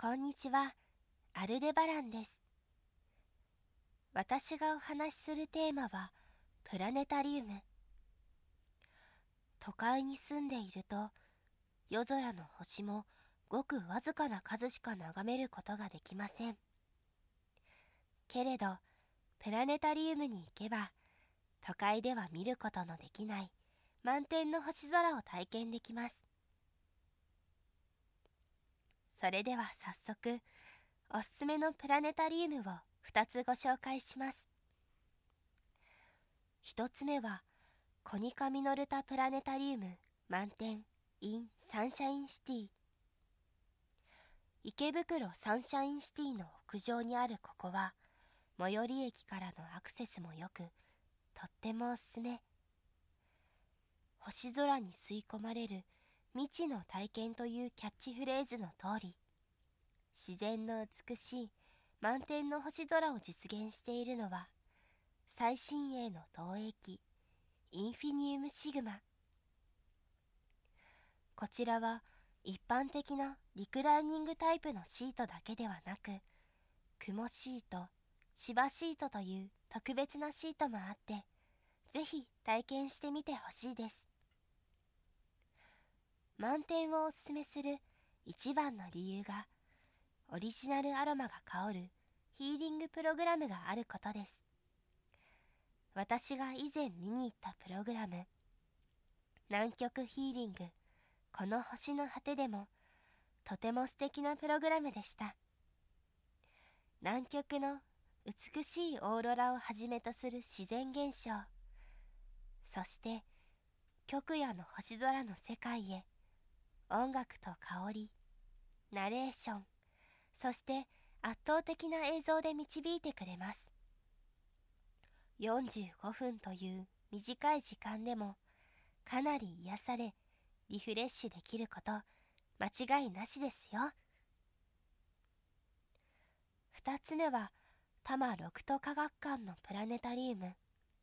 こんにちは、アルデバランです。私がお話しするテーマは、プラネタリウム。都会に住んでいると、夜空の星もごくわずかな数しか眺めることができません。けれど、プラネタリウムに行けば、都会では見ることのできない満天の星空を体験できます。それでは早速、おすすめのプラネタリウムを2つご紹介します。1つ目は、コニカミノルタプラネタリウム満点 in サンシャインシティ。池袋サンシャインシティの屋上にあるここは、最寄り駅からのアクセスも良く、とってもおすすめ。星空に吸い込まれる未知の体験というキャッチフレーズの通り、自然の美しい満天の星空を実現しているのは、最新鋭の投影機、インフィニウムシグマ。こちらは一般的なリクライニングタイプのシートだけではなく、雲シート、芝シートという特別なシートもあって、ぜひ体験してみてほしいです。満点をおすすめする一番の理由がオリジナルアロマが香るヒーリングプログラムがあることです。私が以前見に行ったプログラム南極ヒーリングこの星の果てでもとても素敵なプログラムでした。南極の美しいオーロラをはじめとする自然現象そして極夜の星空の世界へ音楽と香りナレーションそして圧倒的な映像で導いてくれます。45分という短い時間でもかなり癒されリフレッシュできること間違いなしですよ。2つ目は多摩六都科学館のプラネタリウム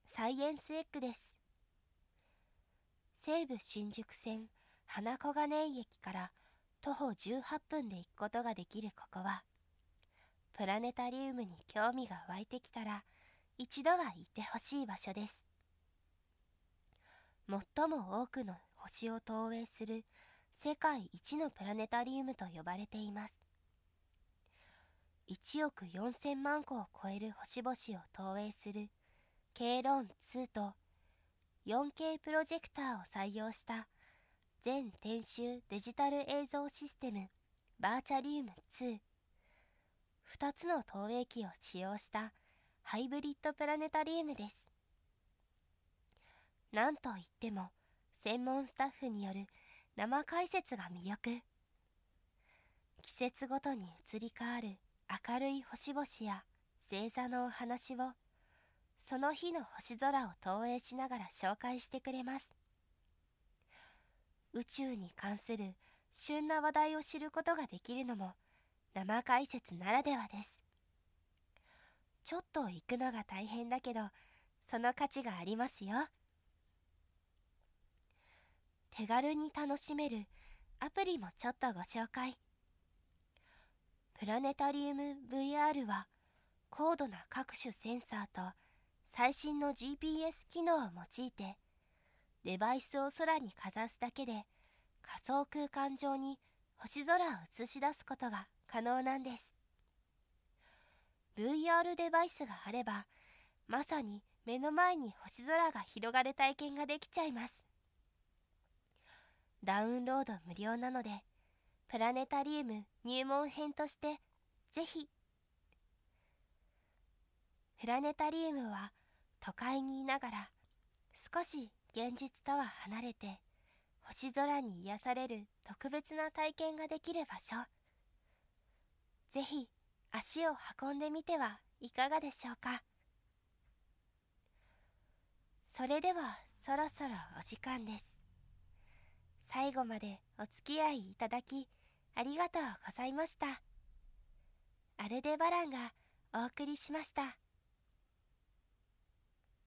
サイエンスエッグです。西武新宿線花小金井駅から徒歩18分で行くことができるここは。プラネタリウムに興味が湧いてきたら一度は行ってほしい場所です。最も多くの星を投影する世界一のプラネタリウムと呼ばれています。1億4000万個を超える星々を投影するケイロン2と 4K プロジェクターを採用した全編集デジタル映像システムバーチャリウム2 2つの投影機を使用したハイブリッドプラネタリウムです。なんといっても専門スタッフによる生解説が魅力。季節ごとに移り変わる明るい星々や星座のお話をその日の星空を投影しながら紹介してくれます。宇宙に関する旬な話題を知ることができるのも生解説ならではです。ちょっと行くのが大変だけどその価値がありますよ。手軽に楽しめるアプリもちょっとご紹介。プラネタリウム VR は高度な各種センサーと最新の GPS 機能を用いてデバイスを空にかざすだけで仮想空間上に星空を映し出すことが可能なんです。VR デバイスがあればまさに目の前に星空が広がる体験ができちゃいます。ダウンロード無料なのでプラネタリウム入門編としてぜひ。プラネタリウムは都会にいながら少し現実とは離れて星空に癒される特別な体験ができる場所。ぜひ足を運んでみてはいかがでしょうか。それではそろそろお時間です。最後までお付き合いいただきありがとうございました。アルデバランがお送りしました。